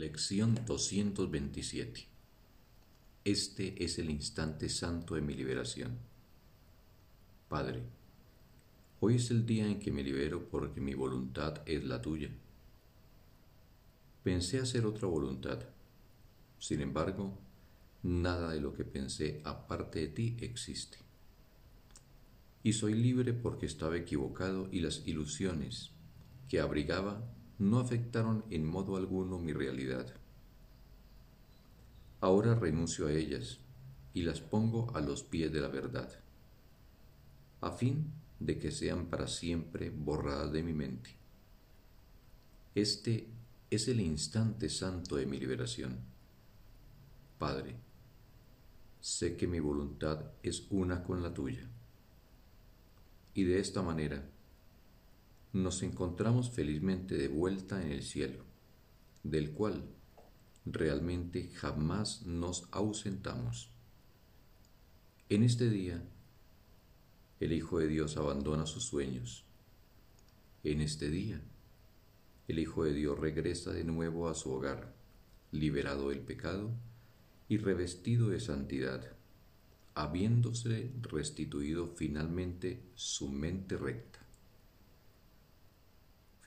Lección 227 Este es el instante santo de mi liberación. Padre, hoy es el día en que me libero porque mi voluntad es la tuya. Pensé hacer otra voluntad, sin embargo, nada de lo que pensé aparte de ti existe. Y soy libre porque estaba equivocado y las ilusiones que abrigaba no afectaron en modo alguno mi realidad. Ahora renuncio a ellas y las pongo a los pies de la verdad, a fin de que sean para siempre borradas de mi mente. Este es el instante santo de mi liberación. Padre, sé que mi voluntad es una con la tuya, y de esta manera nos encontramos felizmente de vuelta en el cielo, del cual realmente jamás nos ausentamos. En este día, el Hijo de Dios abandona sus sueños. En este día, el Hijo de Dios regresa de nuevo a su hogar, liberado del pecado y revestido de santidad, habiéndose restituido finalmente su mente recta.